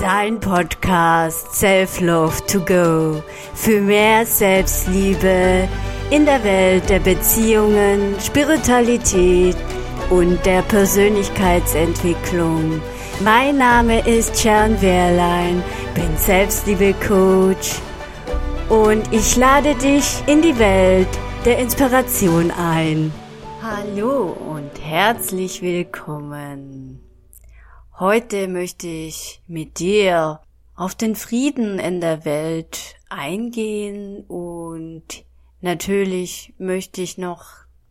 Dein Podcast Self Love to Go für mehr Selbstliebe in der Welt der Beziehungen, Spiritualität und der Persönlichkeitsentwicklung. Mein Name ist Sharon Wehrlein, bin Selbstliebe-Coach und ich lade dich in die Welt der Inspiration ein. Hallo und herzlich willkommen. Heute möchte ich mit dir auf den Frieden in der Welt eingehen und natürlich möchte ich noch,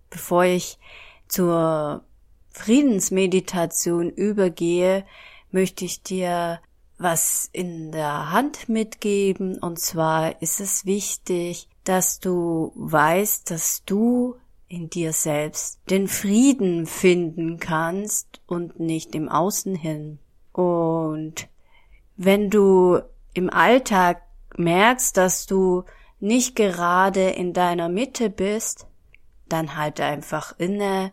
bevor ich zur Friedensmeditation übergehe, möchte ich dir was in der Hand mitgeben. Und zwar ist es wichtig, dass du weißt, dass du in dir selbst den Frieden finden kannst und nicht im Außen hin. Und wenn du im Alltag merkst, dass du nicht gerade in deiner Mitte bist, dann halte einfach inne,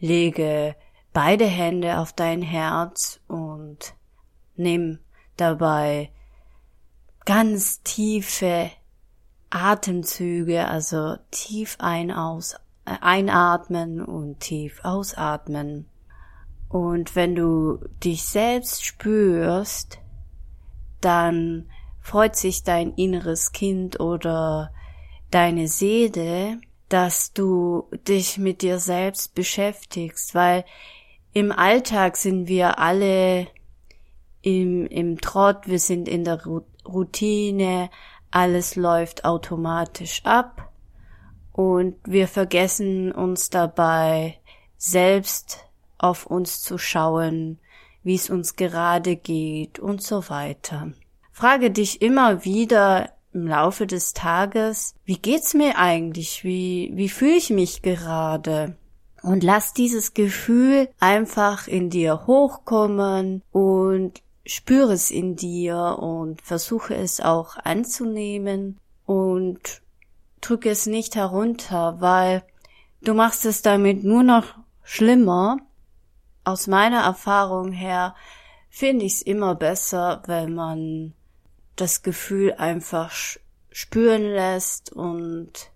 lege beide Hände auf dein Herz und nimm dabei ganz tiefe Atemzüge, also tief ein aus, einatmen und tief ausatmen. Und wenn du dich selbst spürst, dann freut sich dein inneres Kind oder deine Seele, dass du dich mit dir selbst beschäftigst, weil im Alltag sind wir alle im, im Trott, wir sind in der Routine, alles läuft automatisch ab und wir vergessen uns dabei selbst auf uns zu schauen, wie es uns gerade geht und so weiter. Frage dich immer wieder im Laufe des Tages, wie geht's mir eigentlich? Wie, wie fühle ich mich gerade? Und lass dieses Gefühl einfach in dir hochkommen und spüre es in dir und versuche es auch anzunehmen und drücke es nicht herunter, weil du machst es damit nur noch schlimmer. Aus meiner Erfahrung her finde ich es immer besser, wenn man das Gefühl einfach spüren lässt und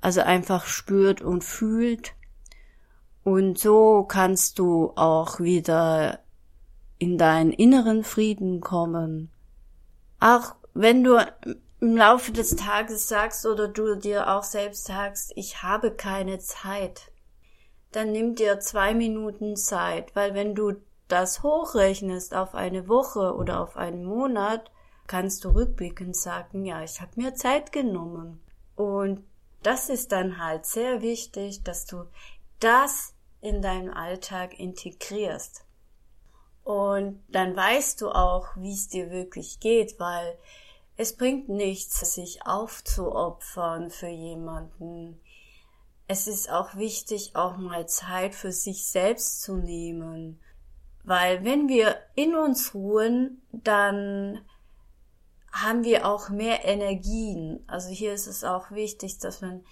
also einfach spürt und fühlt. Und so kannst du auch wieder in deinen inneren Frieden kommen. Auch wenn du im Laufe des Tages sagst oder du dir auch selbst sagst, ich habe keine Zeit, dann nimm dir zwei Minuten Zeit, weil wenn du das hochrechnest auf eine Woche oder auf einen Monat, kannst du rückblickend sagen, ja, ich habe mir Zeit genommen. Und das ist dann halt sehr wichtig, dass du das in deinen Alltag integrierst. Und dann weißt du auch, wie es dir wirklich geht, weil es bringt nichts, sich aufzuopfern für jemanden. Es ist auch wichtig, auch mal Zeit für sich selbst zu nehmen. Weil wenn wir in uns ruhen, dann haben wir auch mehr Energien. Also hier ist es auch wichtig, dass man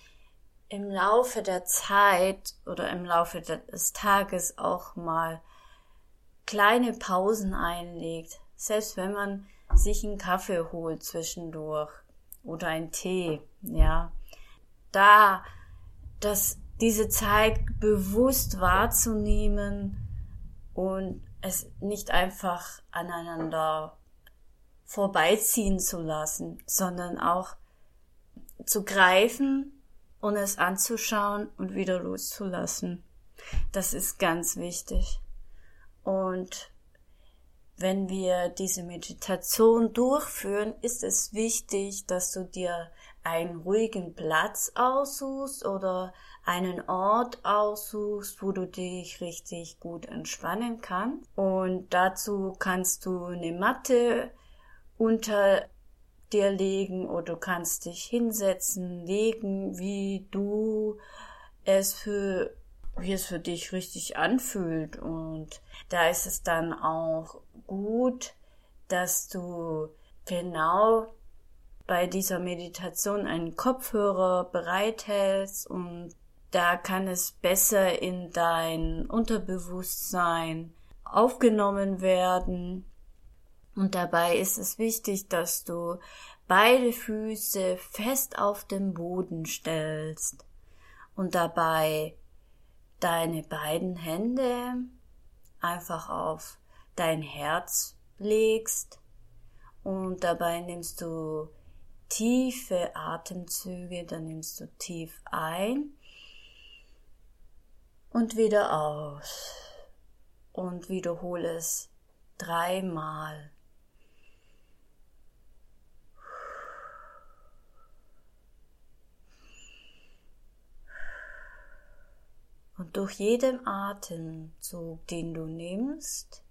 im Laufe der Zeit oder im Laufe des Tages auch mal kleine Pausen einlegt. Selbst wenn man sich einen Kaffee holt zwischendurch oder einen Tee, ja. Da, das, diese Zeit bewusst wahrzunehmen und es nicht einfach aneinander vorbeiziehen zu lassen, sondern auch zu greifen und es anzuschauen und wieder loszulassen. Das ist ganz wichtig. Und wenn wir diese Meditation durchführen, ist es wichtig, dass du dir einen ruhigen Platz aussuchst oder einen Ort aussuchst, wo du dich richtig gut entspannen kannst. Und dazu kannst du eine Matte unter dir legen oder du kannst dich hinsetzen, legen, wie du es für wie es für dich richtig anfühlt. Und da ist es dann auch gut, dass du genau bei dieser Meditation einen Kopfhörer bereithältst und da kann es besser in dein Unterbewusstsein aufgenommen werden. Und dabei ist es wichtig, dass du beide Füße fest auf den Boden stellst und dabei deine beiden Hände einfach auf dein Herz legst und dabei nimmst du tiefe Atemzüge, dann nimmst du tief ein und wieder aus und wiederhole es dreimal. Und durch jeden Atemzug, den du nimmst,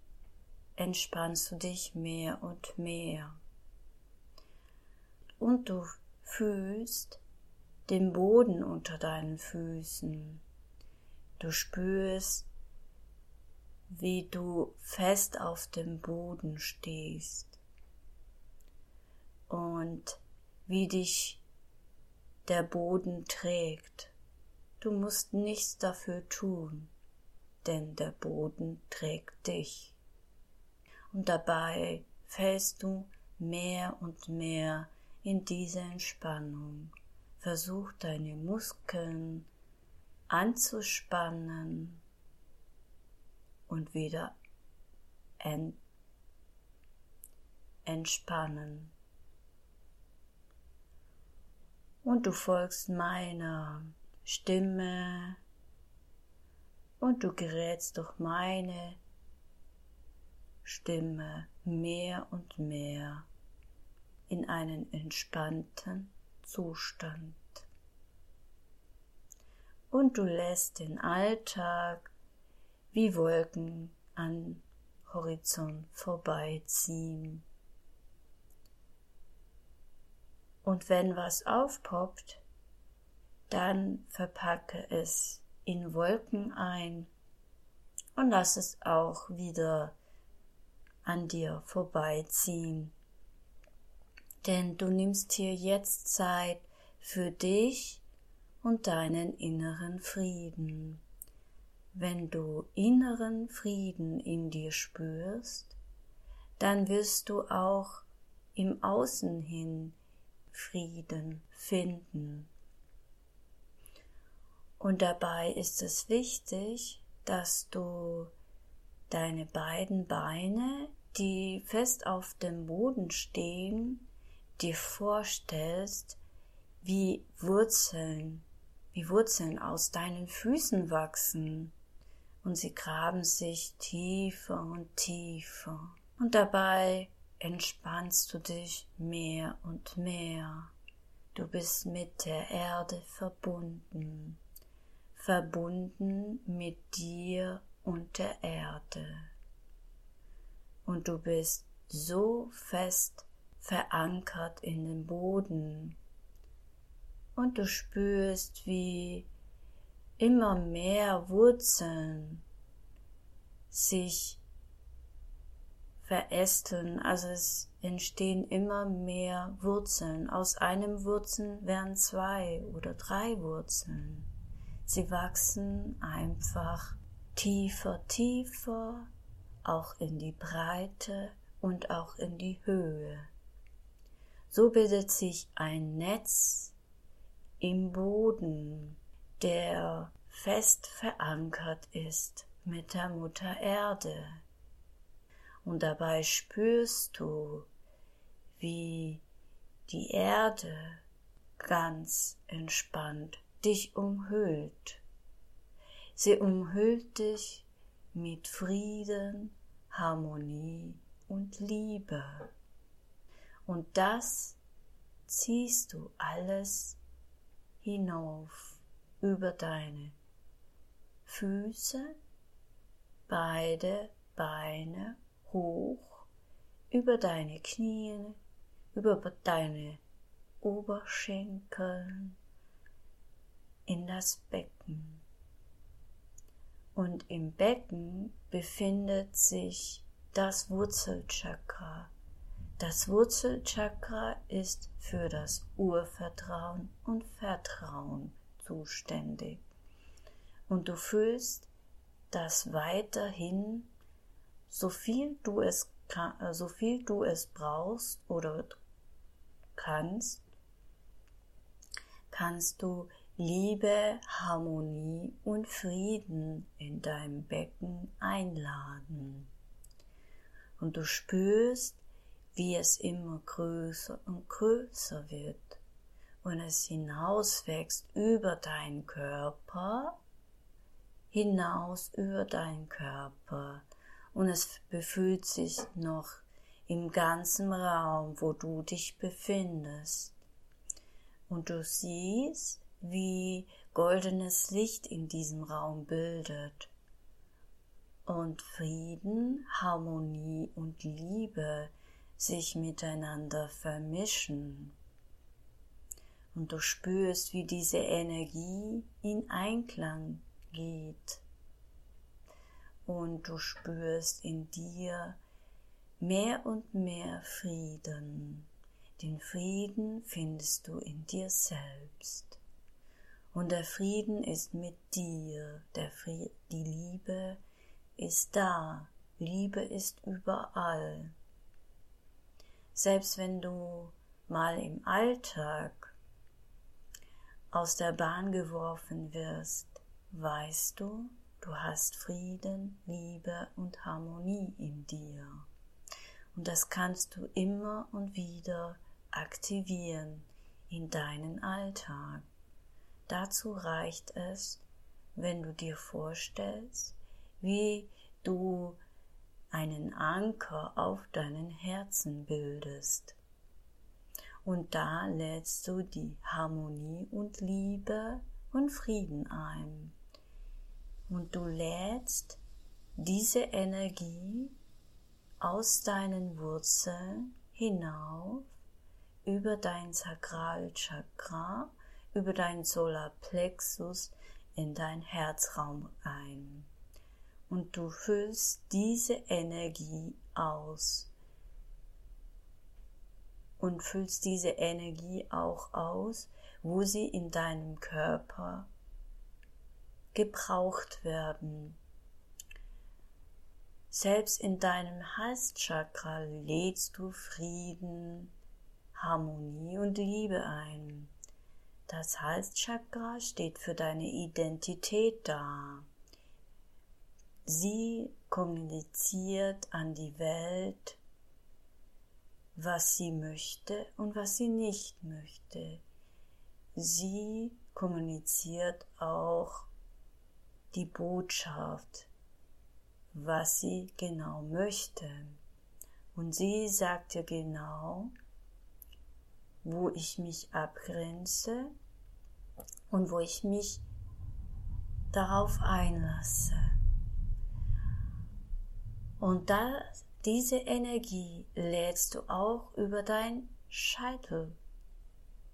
entspannst du dich mehr und mehr. Und du fühlst den Boden unter deinen Füßen. Du spürst, wie du fest auf dem Boden stehst und wie dich der Boden trägt. Du musst nichts dafür tun, denn der Boden trägt dich. Und dabei fällst du mehr und mehr in diese Entspannung. Versuch deine Muskeln anzuspannen und wieder ent entspannen. Und du folgst meiner Stimme und du gerätst durch meine Stimme mehr und mehr in einen entspannten Zustand. Und du lässt den Alltag wie Wolken an Horizont vorbeiziehen. Und wenn was aufpoppt, dann verpacke es in Wolken ein und lass es auch wieder an dir vorbeiziehen. Denn du nimmst hier jetzt Zeit für dich und deinen inneren Frieden. Wenn du inneren Frieden in dir spürst, dann wirst du auch im Außen hin Frieden finden. Und dabei ist es wichtig, dass du deine beiden Beine, die fest auf dem Boden stehen, dir vorstellst, wie Wurzeln, wie Wurzeln aus deinen Füßen wachsen und sie graben sich tiefer und tiefer. Und dabei entspannst du dich mehr und mehr. Du bist mit der Erde verbunden, verbunden mit dir und der Erde. Und du bist so fest verankert in den Boden. Und du spürst, wie immer mehr Wurzeln sich verästeln, also es entstehen immer mehr Wurzeln. Aus einem Wurzeln werden zwei oder drei Wurzeln. Sie wachsen einfach tiefer, tiefer, auch in die Breite und auch in die Höhe. So bildet sich ein Netz im Boden, der fest verankert ist mit der Mutter Erde. Und dabei spürst du, wie die Erde ganz entspannt dich umhüllt. Sie umhüllt dich mit Frieden, Harmonie und Liebe. Und das ziehst du alles hinauf über deine Füße, beide Beine hoch, über deine Knie, über deine Oberschenkel in das Becken und im Becken befindet sich das Wurzelchakra. Das Wurzelchakra ist für das Urvertrauen und Vertrauen zuständig. Und du fühlst, dass weiterhin, so viel du es äh, so viel du es brauchst oder kannst, kannst du Liebe, Harmonie und Frieden in deinem Becken einladen. Und du spürst, wie es immer größer und größer wird und es hinauswächst über deinen Körper, hinaus über deinen Körper und es befühlt sich noch im ganzen Raum, wo du dich befindest. Und du siehst, wie goldenes Licht in diesem Raum bildet und Frieden, Harmonie und Liebe sich miteinander vermischen. Und du spürst, wie diese Energie in Einklang geht. Und du spürst in dir mehr und mehr Frieden. Den Frieden findest du in dir selbst. Und der Frieden ist mit dir, der Fried, die Liebe ist da, Liebe ist überall. Selbst wenn du mal im Alltag aus der Bahn geworfen wirst, weißt du, du hast Frieden, Liebe und Harmonie in dir. Und das kannst du immer und wieder aktivieren in deinen Alltag. Dazu reicht es, wenn du dir vorstellst, wie du einen Anker auf deinen Herzen bildest. Und da lädst du die Harmonie und Liebe und Frieden ein. Und du lädst diese Energie aus deinen Wurzeln hinauf über dein Sakralchakra über deinen Solarplexus in dein Herzraum ein. Und du füllst diese Energie aus. Und füllst diese Energie auch aus, wo sie in deinem Körper gebraucht werden. Selbst in deinem Halschakra lädst du Frieden, Harmonie und Liebe ein. Das Halschakra steht für deine Identität da. Sie kommuniziert an die Welt, was sie möchte und was sie nicht möchte. Sie kommuniziert auch die Botschaft, was sie genau möchte. Und sie sagt dir genau, wo ich mich abgrenze und wo ich mich darauf einlasse. Und da diese Energie lädst du auch über dein Scheitel,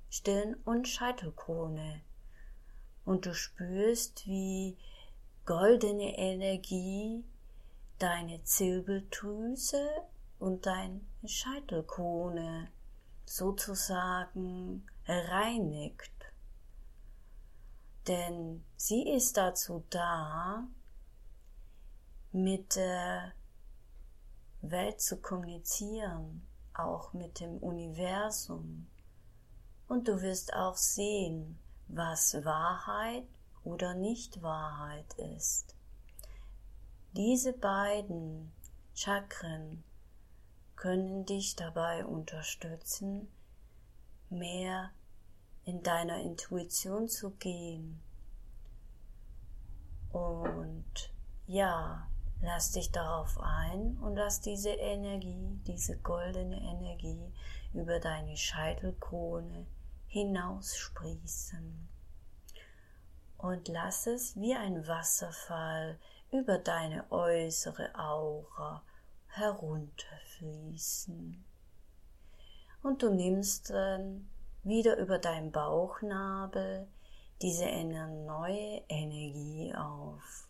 Stirn und Scheitelkrone. Und du spürst, wie goldene Energie deine Zirbeldrüse und deine Scheitelkrone sozusagen reinigt. Denn sie ist dazu da, mit der Welt zu kommunizieren, auch mit dem Universum. Und du wirst auch sehen, was Wahrheit oder nicht Wahrheit ist. Diese beiden Chakren können dich dabei unterstützen, mehr in deiner Intuition zu gehen. Und ja, lass dich darauf ein und lass diese Energie, diese goldene Energie über deine Scheitelkrone hinaussprießen. Und lass es wie ein Wasserfall über deine äußere Aura herunterfließen. Und du nimmst dann wieder über deinen Bauchnabel diese neue Energie auf.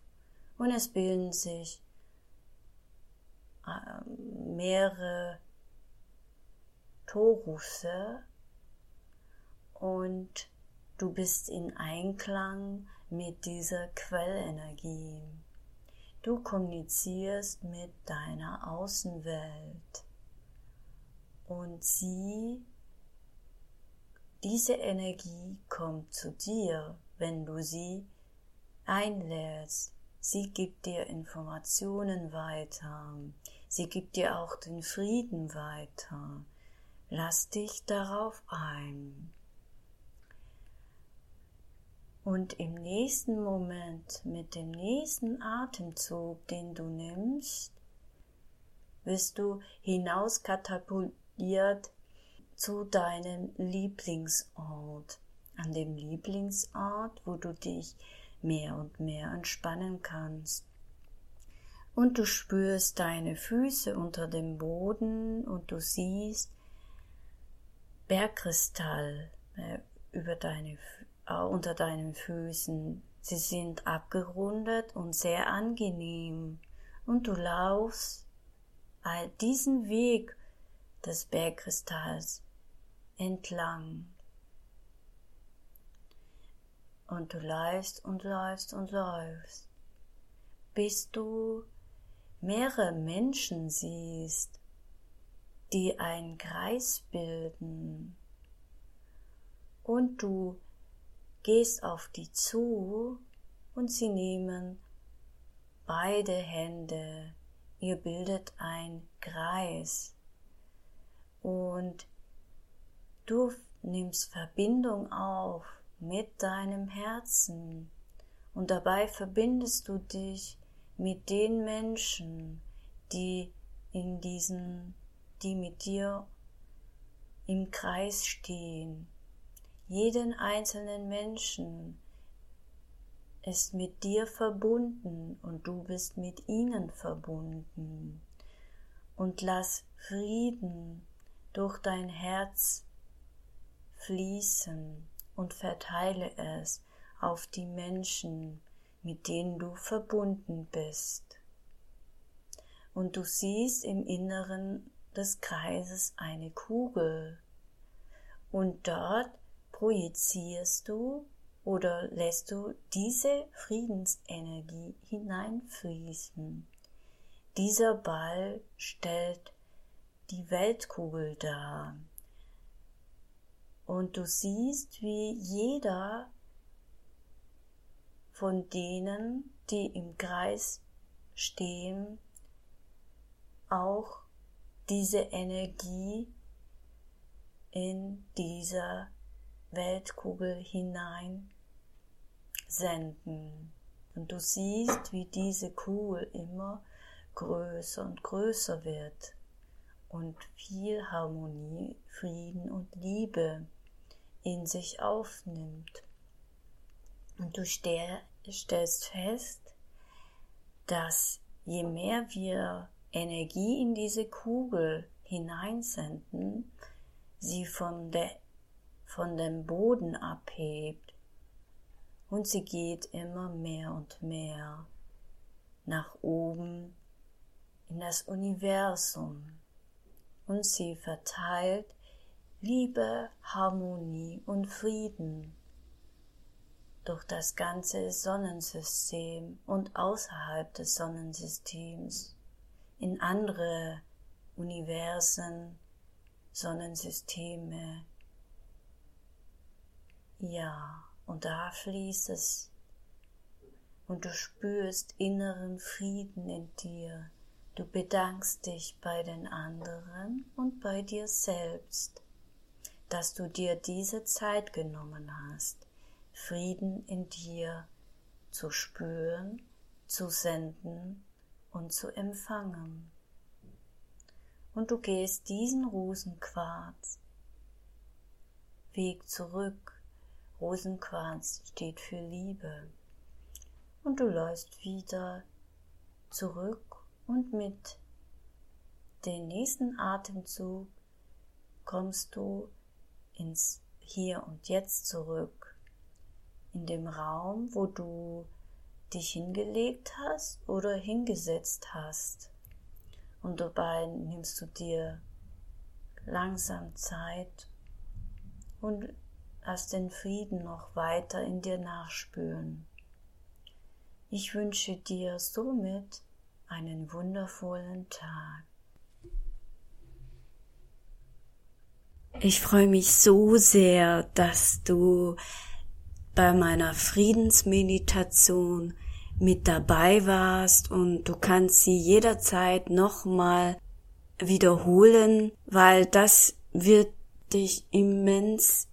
Und es bilden sich ähm, mehrere Torusse und du bist in Einklang mit dieser Quellenergie. Du kommunizierst mit deiner Außenwelt und sie, diese Energie kommt zu dir, wenn du sie einlädst. Sie gibt dir Informationen weiter. Sie gibt dir auch den Frieden weiter. Lass dich darauf ein. Und im nächsten Moment, mit dem nächsten Atemzug, den du nimmst, wirst du hinauskatapultiert zu deinem Lieblingsort. An dem Lieblingsort, wo du dich mehr und mehr entspannen kannst. Und du spürst deine Füße unter dem Boden und du siehst Bergkristall äh, über deine, äh, unter deinen Füßen. Sie sind abgerundet und sehr angenehm. Und du laufst all diesen Weg des Bergkristalls entlang. Und du läufst und läufst und läufst, bis du mehrere Menschen siehst, die einen Kreis bilden. Und du gehst auf die zu und sie nehmen beide Hände. Ihr bildet ein Kreis. Und du nimmst Verbindung auf mit deinem Herzen und dabei verbindest du dich mit den Menschen, die in diesen, die mit dir im Kreis stehen. Jeden einzelnen Menschen ist mit dir verbunden und du bist mit ihnen verbunden. Und lass Frieden durch dein Herz fließen und verteile es auf die Menschen, mit denen du verbunden bist. Und du siehst im Inneren des Kreises eine Kugel und dort projizierst du oder lässt du diese Friedensenergie hineinfließen. Dieser Ball stellt die Weltkugel dar. Und du siehst, wie jeder von denen, die im Kreis stehen, auch diese Energie in dieser Weltkugel hinein senden. Und du siehst, wie diese Kugel immer größer und größer wird und viel Harmonie, Frieden und Liebe in sich aufnimmt. Und du stellst fest, dass je mehr wir Energie in diese Kugel hineinsenden, sie von, der, von dem Boden abhebt. Und sie geht immer mehr und mehr nach oben in das Universum. Und sie verteilt Liebe, Harmonie und Frieden durch das ganze Sonnensystem und außerhalb des Sonnensystems. In andere Universen, Sonnensysteme. Ja, und da fließt es und du spürst inneren Frieden in dir. Du bedankst dich bei den anderen und bei dir selbst, dass du dir diese Zeit genommen hast Frieden in dir zu spüren, zu senden und zu empfangen. Und du gehst diesen Rosenquarz Weg zurück. Rosenquarz steht für Liebe. Und du läufst wieder zurück und mit dem nächsten Atemzug kommst du ins Hier und Jetzt zurück in dem Raum, wo du dich hingelegt hast oder hingesetzt hast. Und dabei nimmst du dir langsam Zeit und lass den Frieden noch weiter in dir nachspüren. Ich wünsche dir somit einen wundervollen Tag. Ich freue mich so sehr, dass du bei meiner Friedensmeditation mit dabei warst und du kannst sie jederzeit nochmal wiederholen, weil das wird dich immens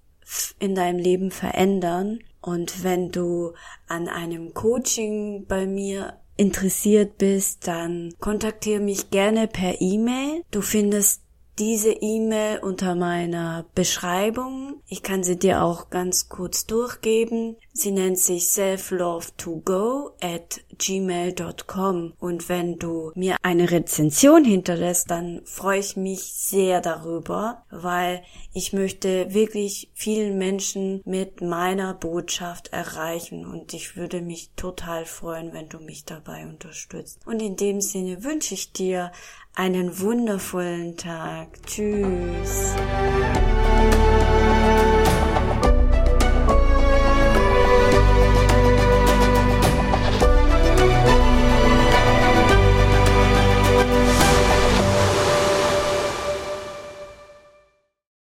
in deinem Leben verändern. Und wenn du an einem Coaching bei mir interessiert bist, dann kontaktiere mich gerne per E-Mail. Du findest diese E-Mail unter meiner Beschreibung. Ich kann sie dir auch ganz kurz durchgeben. Sie nennt sich selflove2go at gmail.com und wenn du mir eine Rezension hinterlässt, dann freue ich mich sehr darüber, weil ich möchte wirklich vielen Menschen mit meiner Botschaft erreichen und ich würde mich total freuen, wenn du mich dabei unterstützt. Und in dem Sinne wünsche ich dir einen wundervollen Tag. Tschüss.